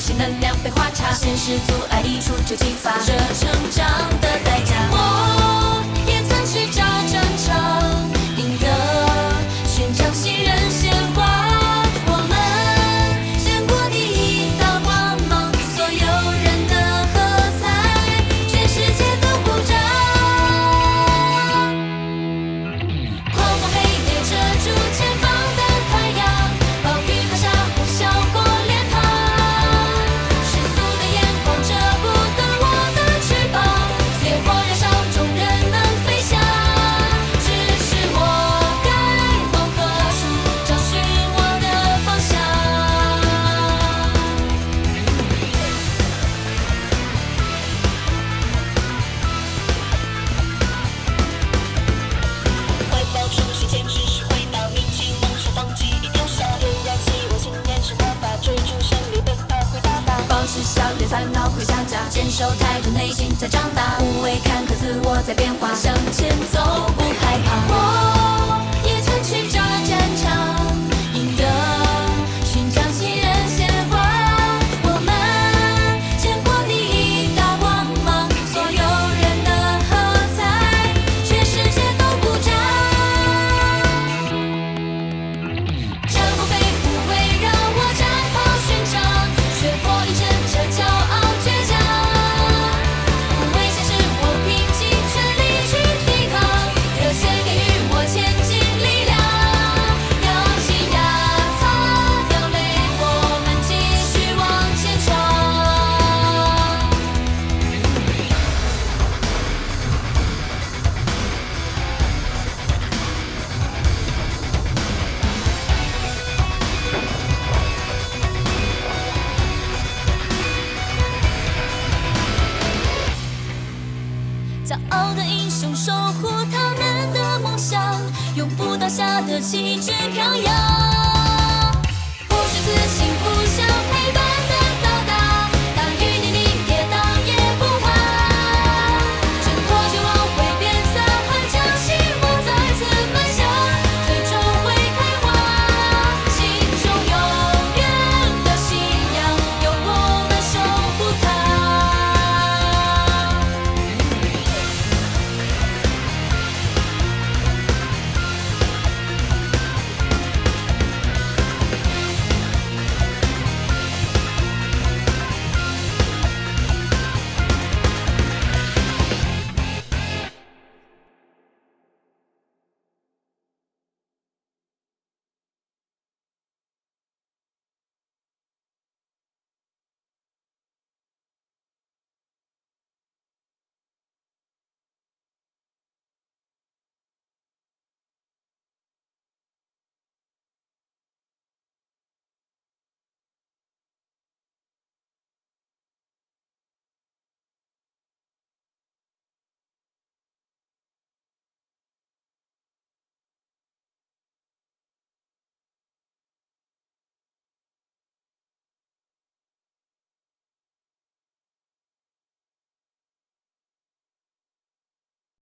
新能量被画叉，现实阻碍一触就激发这成长的代价。烦恼会下架，坚守态度，内心在长大，无畏坎坷，自我在变化，向前走，不害怕。下的旗帜飘扬